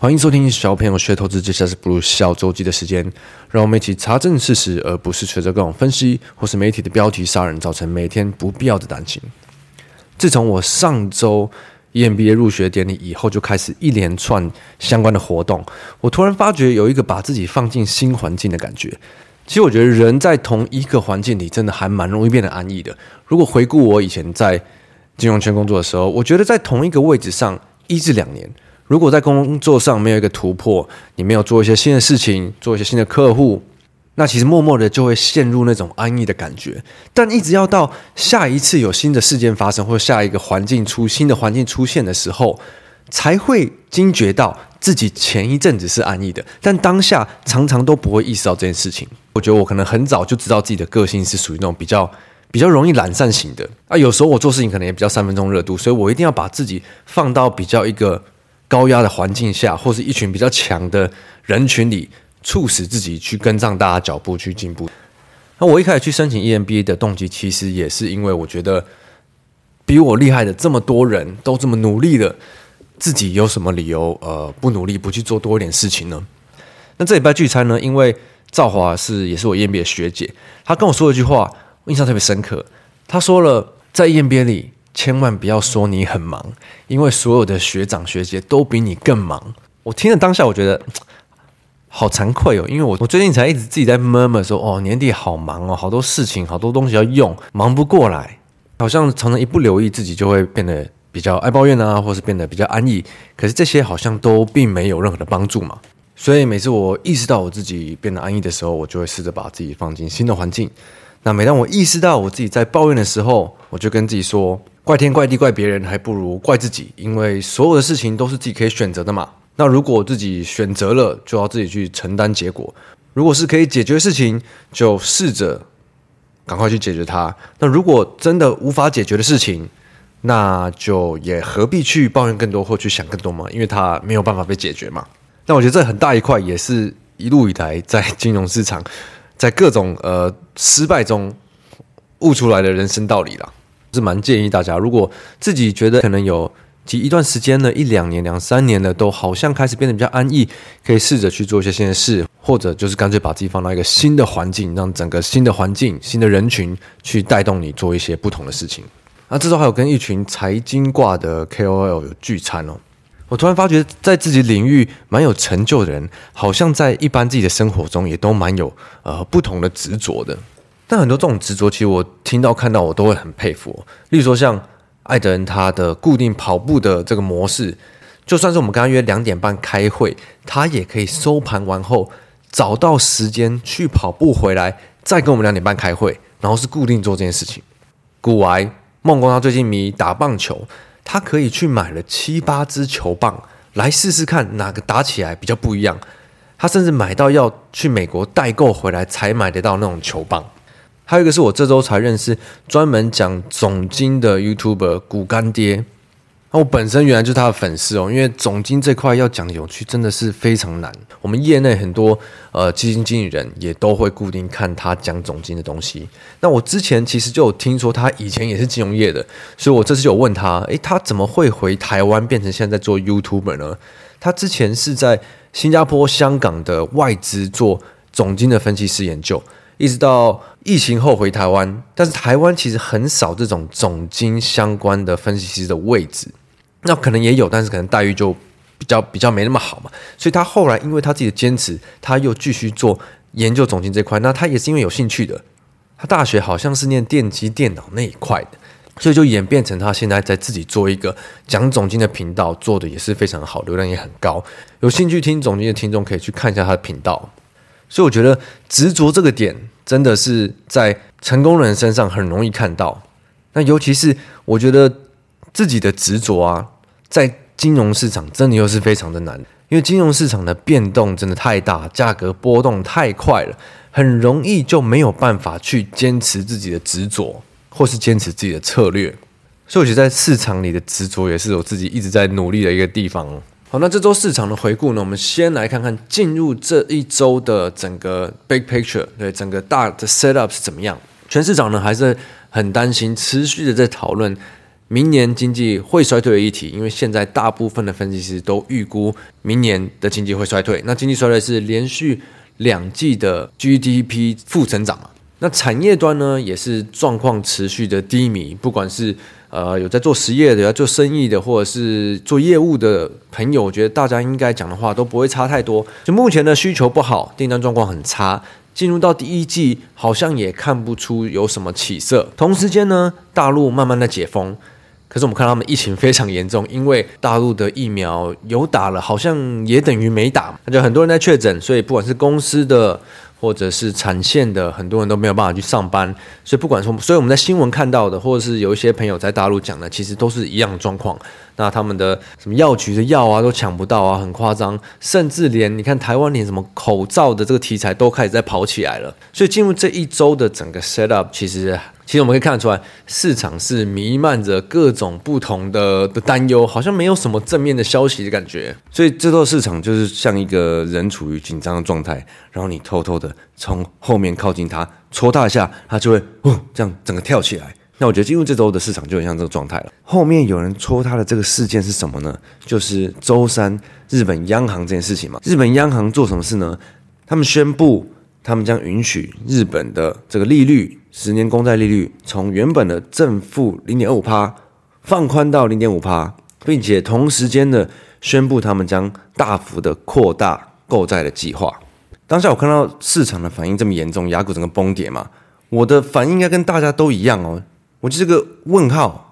欢迎收听小朋友学投资，接下来是不如小周记的时间，让我们一起查证事实，而不是随着各种分析或是媒体的标题杀人，造成每天不必要的担心。自从我上周 EMBA 入学典礼以后，就开始一连串相关的活动，我突然发觉有一个把自己放进新环境的感觉。其实我觉得人在同一个环境里，真的还蛮容易变得安逸的。如果回顾我以前在金融圈工作的时候，我觉得在同一个位置上一至两年。如果在工作上没有一个突破，你没有做一些新的事情，做一些新的客户，那其实默默的就会陷入那种安逸的感觉。但一直要到下一次有新的事件发生，或者下一个环境出新的环境出现的时候，才会惊觉到自己前一阵子是安逸的，但当下常常都不会意识到这件事情。我觉得我可能很早就知道自己的个性是属于那种比较比较容易懒散型的啊。有时候我做事情可能也比较三分钟热度，所以我一定要把自己放到比较一个。高压的环境下，或是一群比较强的人群里，促使自己去跟上大家脚步去进步。那我一开始去申请 EMBA 的动机，其实也是因为我觉得比我厉害的这么多人都这么努力了，自己有什么理由呃不努力不去做多一点事情呢？那这礼拜聚餐呢，因为赵华是也是我 EMBA 的学姐，她跟我说了一句话，我印象特别深刻。她说了，在 EMBA 里。千万不要说你很忙，因为所有的学长学姐都比你更忙。我听了当下，我觉得 好惭愧哦，因为我我最近才一直自己在 m 说，哦，年底好忙哦，好多事情，好多东西要用，忙不过来，好像常常一不留意自己就会变得比较爱抱怨啊，或是变得比较安逸。可是这些好像都并没有任何的帮助嘛。所以每次我意识到我自己变得安逸的时候，我就会试着把自己放进新的环境。那每当我意识到我自己在抱怨的时候，我就跟自己说。怪天怪地怪别人，还不如怪自己，因为所有的事情都是自己可以选择的嘛。那如果自己选择了，就要自己去承担结果。如果是可以解决的事情，就试着赶快去解决它。那如果真的无法解决的事情，那就也何必去抱怨更多或去想更多嘛？因为它没有办法被解决嘛。那我觉得这很大一块，也是一路以来在金融市场，在各种呃失败中悟出来的人生道理啦。是蛮建议大家，如果自己觉得可能有几一段时间呢，一两年、两三年了，都好像开始变得比较安逸，可以试着去做一些新的事，或者就是干脆把自己放到一个新的环境，让整个新的环境、新的人群去带动你做一些不同的事情。那这时候还有跟一群财经挂的 KOL 有聚餐哦，我突然发觉，在自己领域蛮有成就的人，好像在一般自己的生活中也都蛮有呃不同的执着的。但很多这种执着，其实我听到看到我都会很佩服。例如说，像艾德恩他的固定跑步的这个模式，就算是我们跟他约两点半开会，他也可以收盘完后找到时间去跑步回来，再跟我们两点半开会，然后是固定做这件事情。古玩梦工他最近迷打棒球，他可以去买了七八支球棒来试试看哪个打起来比较不一样。他甚至买到要去美国代购回来才买得到那种球棒。还有一个是我这周才认识，专门讲总经的 YouTuber 股干爹。那我本身原来就是他的粉丝哦，因为总经这块要讲有趣，真的是非常难。我们业内很多呃基金经理人也都会固定看他讲总经的东西。那我之前其实就有听说他以前也是金融业的，所以我这次有问他，诶，他怎么会回台湾变成现在在做 YouTuber 呢？他之前是在新加坡、香港的外资做总经的分析师研究。一直到疫情后回台湾，但是台湾其实很少这种总经相关的分析师的位置，那可能也有，但是可能待遇就比较比较没那么好嘛。所以他后来因为他自己的坚持，他又继续做研究总经这块。那他也是因为有兴趣的，他大学好像是念电机电脑那一块的，所以就演变成他现在在自己做一个讲总经的频道，做的也是非常好，流量也很高。有兴趣听总经的听众可以去看一下他的频道。所以我觉得执着这个点真的是在成功人身上很容易看到。那尤其是我觉得自己的执着啊，在金融市场真的又是非常的难，因为金融市场的变动真的太大，价格波动太快了，很容易就没有办法去坚持自己的执着，或是坚持自己的策略。所以我觉得在市场里的执着也是我自己一直在努力的一个地方。好，那这周市场的回顾呢？我们先来看看进入这一周的整个 big picture，对整个大的 setup 是怎么样？全市场呢还是很担心，持续的在讨论明年经济会衰退的议题，因为现在大部分的分析师都预估明年的经济会衰退。那经济衰退是连续两季的 GDP 负增长嘛？那产业端呢，也是状况持续的低迷，不管是呃有在做实业的、要做生意的，或者是做业务的朋友，我觉得大家应该讲的话都不会差太多。就目前的需求不好，订单状况很差，进入到第一季好像也看不出有什么起色。同时间呢，大陆慢慢的解封，可是我们看到他们疫情非常严重，因为大陆的疫苗有打了，好像也等于没打，那就很多人在确诊，所以不管是公司的。或者是产线的很多人都没有办法去上班，所以不管说，所以我们在新闻看到的，或者是有一些朋友在大陆讲的，其实都是一样的状况。那他们的什么药局的药啊都抢不到啊，很夸张，甚至连你看台湾连什么口罩的这个题材都开始在跑起来了。所以进入这一周的整个 set up，其实。其实我们可以看得出来，市场是弥漫着各种不同的的担忧，好像没有什么正面的消息的感觉。所以这座市场就是像一个人处于紧张的状态，然后你偷偷的从后面靠近它，戳它一下，它就会哦这样整个跳起来。那我觉得进入这周的市场就很像这个状态了。后面有人戳它的这个事件是什么呢？就是周三日本央行这件事情嘛。日本央行做什么事呢？他们宣布。他们将允许日本的这个利率，十年公债利率从原本的正负零点二五趴放宽到零点五趴，并且同时间的宣布他们将大幅的扩大购债的计划。当下我看到市场的反应这么严重，雅股整个崩跌嘛，我的反应应该跟大家都一样哦，我就是个问号。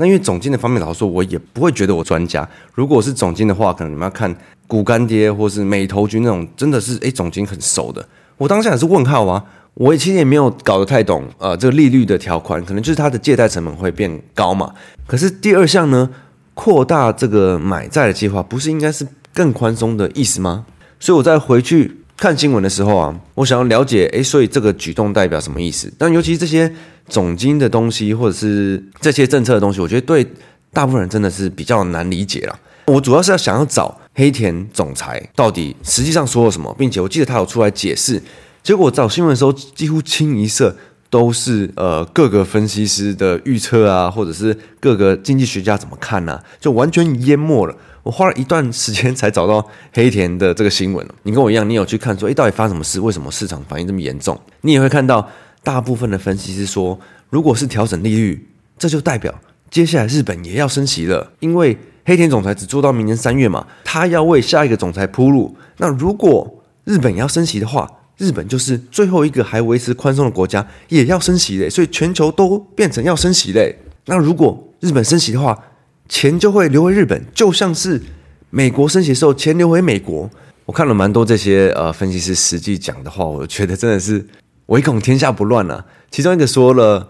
那因为总经的方面来说，我也不会觉得我专家。如果我是总经的话，可能你们要看股干爹或是美投君那种，真的是诶总经很熟的。我当下也是问号啊，我也其实也没有搞得太懂，呃，这个利率的条款，可能就是它的借贷成本会变高嘛。可是第二项呢，扩大这个买债的计划，不是应该是更宽松的意思吗？所以我在回去看新闻的时候啊，我想要了解，诶，所以这个举动代表什么意思？但尤其这些总经的东西，或者是这些政策的东西，我觉得对大部分人真的是比较难理解了。我主要是要想要找黑田总裁到底实际上说了什么，并且我记得他有出来解释。结果我找新闻的时候，几乎清一色都是呃各个分析师的预测啊，或者是各个经济学家怎么看呢、啊？就完全淹没了。我花了一段时间才找到黑田的这个新闻。你跟我一样，你有去看说，诶，到底发什么事？为什么市场反应这么严重？你也会看到大部分的分析师说，如果是调整利率，这就代表接下来日本也要升息了，因为。黑田总裁只做到明年三月嘛，他要为下一个总裁铺路。那如果日本要升息的话，日本就是最后一个还维持宽松的国家，也要升息嘞。所以全球都变成要升息嘞。那如果日本升息的话，钱就会流回日本，就像是美国升息的时候钱流回美国。我看了蛮多这些呃分析师实际讲的话，我觉得真的是唯恐天下不乱啊。其中一个说了。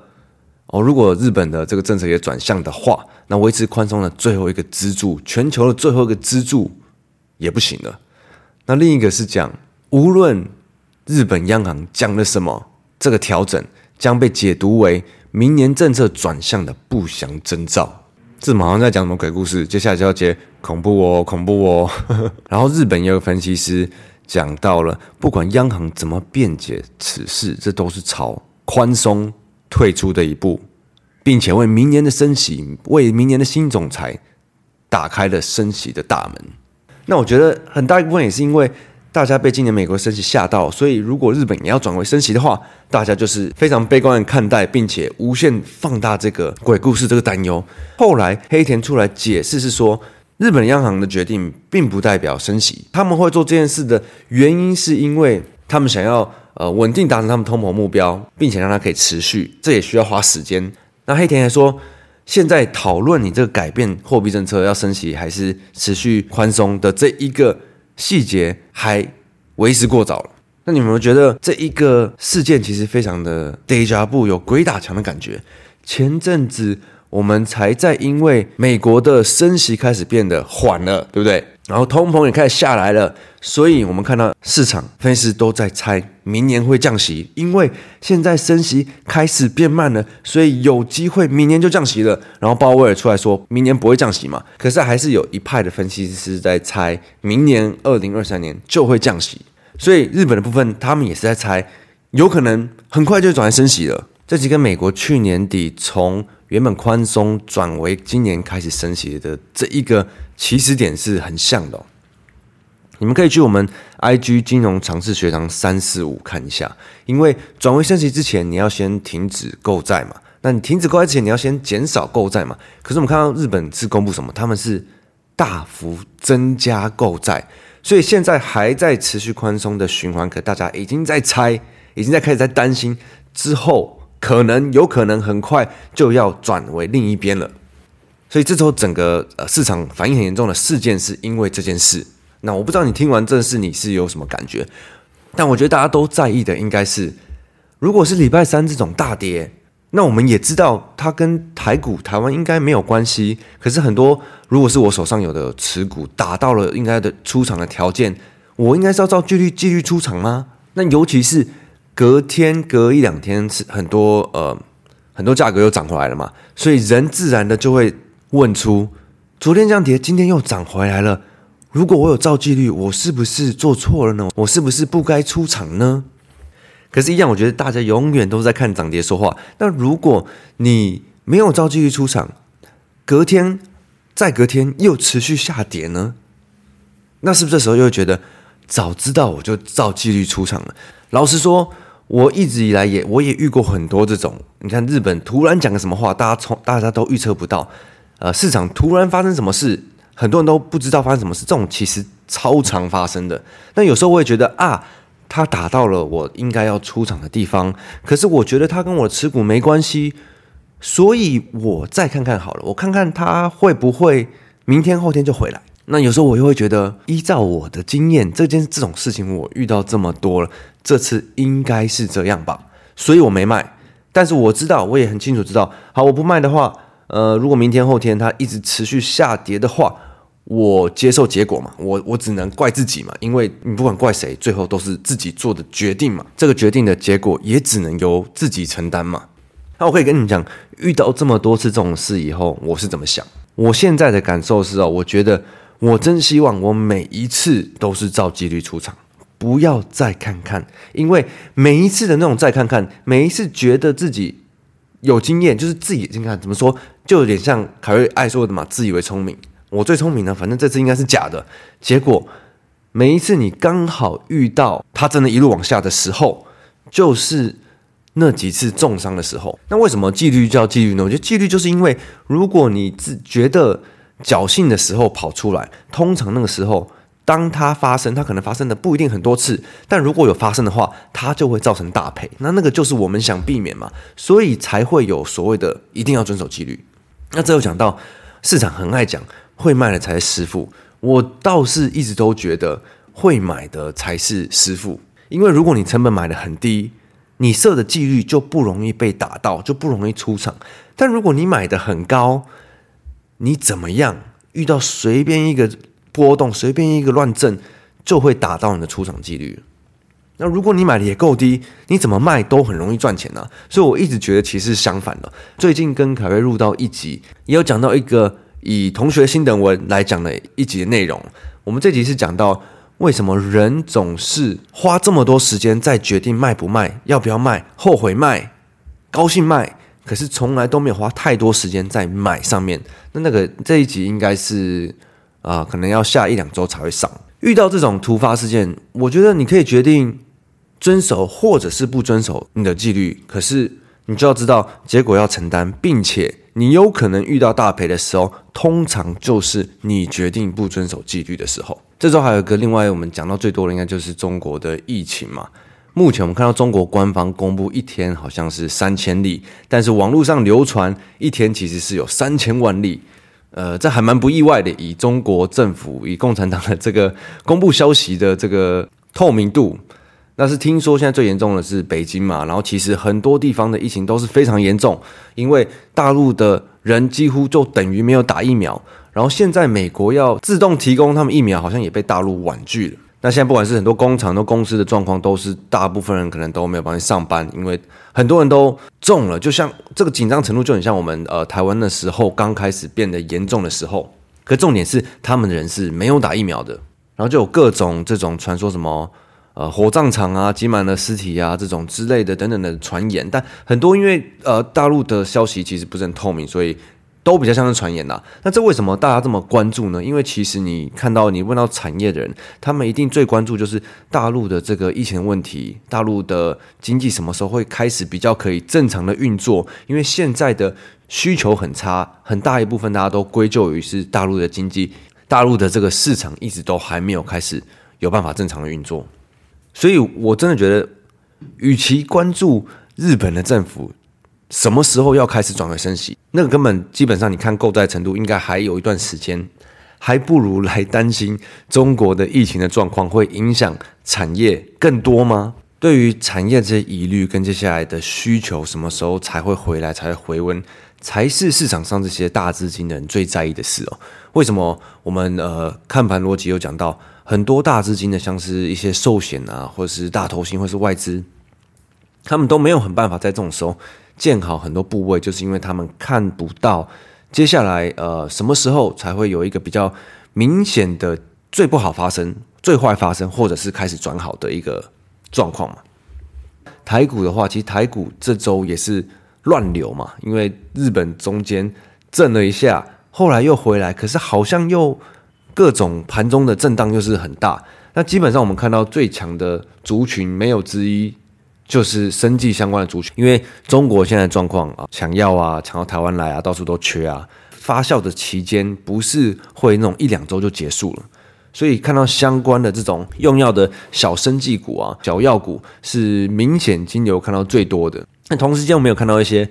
哦，如果日本的这个政策也转向的话，那维持宽松的最后一个支柱，全球的最后一个支柱也不行了。那另一个是讲，无论日本央行讲了什么，这个调整将被解读为明年政策转向的不祥征兆。这马上在讲什么鬼故事？接下来就要接恐怖哦，恐怖哦。然后日本也有分析师讲到了，不管央行怎么辩解此事，这都是朝宽松。退出的一步，并且为明年的升息，为明年的新总裁打开了升息的大门。那我觉得很大一部分也是因为大家被今年美国升息吓到，所以如果日本也要转为升息的话，大家就是非常悲观的看待，并且无限放大这个鬼故事这个担忧。后来黑田出来解释是说，日本央行的决定并不代表升息，他们会做这件事的原因是因为他们想要。呃，稳定达成他们通膨目标，并且让它可以持续，这也需要花时间。那黑田还说，现在讨论你这个改变货币政策要升息还是持续宽松的这一个细节还为时过早了。那你们觉得这一个事件其实非常的 deja vu，有鬼打墙的感觉？前阵子我们才在因为美国的升息开始变得缓了，对不对？然后通膨也开始下来了，所以我们看到市场分析师都在猜明年会降息，因为现在升息开始变慢了，所以有机会明年就降息了。然后鲍威尔出来说明年不会降息嘛，可是还是有一派的分析师在猜明年二零二三年就会降息，所以日本的部分他们也是在猜，有可能很快就转来升息了。这几个美国去年底从原本宽松转为今年开始升息的这一个起始点是很像的。你们可以去我们 IG 金融尝试学堂三四五看一下，因为转为升息之前，你要先停止购债嘛。那你停止购债之前，你要先减少购债嘛。可是我们看到日本是公布什么？他们是大幅增加购债，所以现在还在持续宽松的循环，可大家已经在猜，已经在开始在担心之后可能有可能很快就要转为另一边了。所以这时候整个呃市场反应很严重的事件，是因为这件事。那我不知道你听完这事你是有什么感觉？但我觉得大家都在意的应该是，如果是礼拜三这种大跌。那我们也知道，它跟台股、台湾应该没有关系。可是很多，如果是我手上有的持股达到了应该的出场的条件，我应该是要照纪律纪律出场吗？那尤其是隔天、隔一两天是很多呃很多价格又涨回来了嘛，所以人自然的就会问出：昨天这样跌，今天又涨回来了。如果我有照纪律，我是不是做错了呢？我是不是不该出场呢？可是，一样，我觉得大家永远都在看涨跌说话。那如果你没有照纪律出场，隔天再隔天又持续下跌呢？那是不是这时候又觉得，早知道我就照纪律出场了？老实说，我一直以来也我也遇过很多这种。你看，日本突然讲个什么话，大家从大家都预测不到。呃，市场突然发生什么事，很多人都不知道发生什么事。这种其实超常发生的。那有时候我也觉得啊。他打到了我应该要出场的地方，可是我觉得他跟我持股没关系，所以我再看看好了，我看看他会不会明天后天就回来。那有时候我又会觉得，依照我的经验，这件这种事情我遇到这么多了，这次应该是这样吧，所以我没卖。但是我知道，我也很清楚知道，好，我不卖的话，呃，如果明天后天它一直持续下跌的话。我接受结果嘛，我我只能怪自己嘛，因为你不管怪谁，最后都是自己做的决定嘛，这个决定的结果也只能由自己承担嘛。那我可以跟你讲，遇到这么多次这种事以后，我是怎么想？我现在的感受是哦，我觉得我真希望我每一次都是照纪律出场，不要再看看，因为每一次的那种再看看，每一次觉得自己有经验，就是自己你看怎么说，就有点像凯瑞爱说的嘛，自以为聪明。我最聪明了，反正这次应该是假的。结果每一次你刚好遇到他真的一路往下的时候，就是那几次重伤的时候。那为什么纪律叫纪律呢？我觉得纪律就是因为，如果你自觉得侥幸的时候跑出来，通常那个时候，当它发生，它可能发生的不一定很多次，但如果有发生的话，它就会造成大赔。那那个就是我们想避免嘛，所以才会有所谓的一定要遵守纪律。那这又讲到市场很爱讲。会卖的才是师傅，我倒是一直都觉得会买的才是师傅，因为如果你成本买的很低，你设的纪律就不容易被打到，就不容易出场。但如果你买的很高，你怎么样遇到随便一个波动，随便一个乱震，就会打到你的出场几率。那如果你买的也够低，你怎么卖都很容易赚钱啊。所以我一直觉得其实是相反的。最近跟凯瑞录到一集，也有讲到一个。以同学心得文来讲的一集的内容，我们这集是讲到为什么人总是花这么多时间在决定卖不卖、要不要卖、后悔卖、高兴卖，可是从来都没有花太多时间在买上面。那那个这一集应该是啊、可能要下一两周才会上。遇到这种突发事件，我觉得你可以决定遵守或者是不遵守你的纪律，可是你就要知道结果要承担，并且。你有可能遇到大赔的时候，通常就是你决定不遵守纪律的时候。这周还有一个另外我们讲到最多的，应该就是中国的疫情嘛。目前我们看到中国官方公布一天好像是三千例，但是网络上流传一天其实是有三千万例。呃，这还蛮不意外的，以中国政府以共产党的这个公布消息的这个透明度。那是听说现在最严重的是北京嘛，然后其实很多地方的疫情都是非常严重，因为大陆的人几乎就等于没有打疫苗，然后现在美国要自动提供他们疫苗，好像也被大陆婉拒了。那现在不管是很多工厂、都公司的状况，都是大部分人可能都没有办法上班，因为很多人都中了，就像这个紧张程度就很像我们呃台湾的时候刚开始变得严重的时候。可重点是他们的人是没有打疫苗的，然后就有各种这种传说什么。呃火葬场啊挤满了尸体啊这种之类的等等的传言，但很多因为呃大陆的消息其实不是很透明，所以。都比较像是传言呐，那这为什么大家这么关注呢？因为其实你看到你问到产业的人，他们一定最关注就是大陆的这个疫情问题，大陆的经济什么时候会开始比较可以正常的运作？因为现在的需求很差，很大一部分大家都归咎于是大陆的经济，大陆的这个市场一直都还没有开始有办法正常的运作，所以我真的觉得，与其关注日本的政府。什么时候要开始转为升息？那个根本基本上，你看购债程度应该还有一段时间，还不如来担心中国的疫情的状况会影响产业更多吗？对于产业这些疑虑跟接下来的需求，什么时候才会回来，才会回温，才是市场上这些大资金的人最在意的事哦。为什么我们呃看盘逻辑有讲到很多大资金的，像是一些寿险啊，或者是大投行，或是外资，他们都没有很办法在这种时候。建好很多部位，就是因为他们看不到接下来呃什么时候才会有一个比较明显的最不好发生、最坏发生，或者是开始转好的一个状况嘛。台股的话，其实台股这周也是乱流嘛，因为日本中间震了一下，后来又回来，可是好像又各种盘中的震荡又是很大。那基本上我们看到最强的族群没有之一。就是生技相关的族群，因为中国现在状况啊，抢药啊，抢到台湾来啊，到处都缺啊。发酵的期间不是会那种一两周就结束了，所以看到相关的这种用药的小生技股啊，小药股是明显金流看到最多的。那同时间我们有看到一些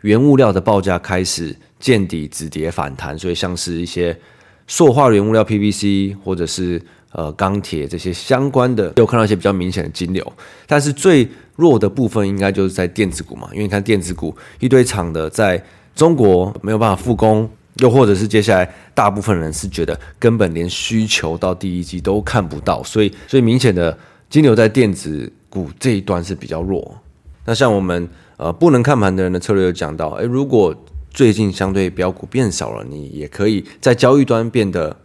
原物料的报价开始见底止跌反弹，所以像是一些塑化原物料 PVC 或者是呃钢铁这些相关的，有看到一些比较明显的金流，但是最弱的部分应该就是在电子股嘛，因为你看电子股一堆厂的在中国没有办法复工，又或者是接下来大部分人是觉得根本连需求到第一季都看不到，所以所以明显的金牛在电子股这一端是比较弱。那像我们呃不能看盘的人的策略有讲到，诶，如果最近相对标股变少了，你也可以在交易端变得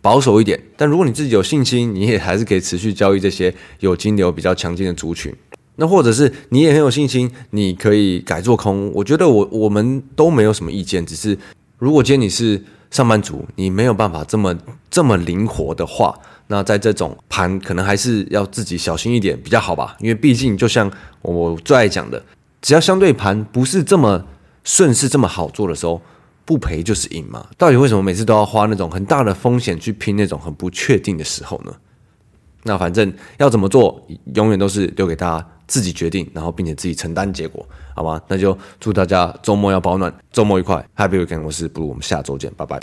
保守一点。但如果你自己有信心，你也还是可以持续交易这些有金流比较强劲的族群。那或者是你也很有信心，你可以改做空。我觉得我我们都没有什么意见，只是如果今天你是上班族，你没有办法这么这么灵活的话，那在这种盘可能还是要自己小心一点比较好吧。因为毕竟就像我最爱讲的，只要相对盘不是这么顺势、这么好做的时候，不赔就是赢嘛。到底为什么每次都要花那种很大的风险去拼那种很不确定的时候呢？那反正要怎么做，永远都是留给大家。自己决定，然后并且自己承担结果，好吗？那就祝大家周末要保暖，周末愉快，Happy Weekend！我是不如我们下周见，拜拜。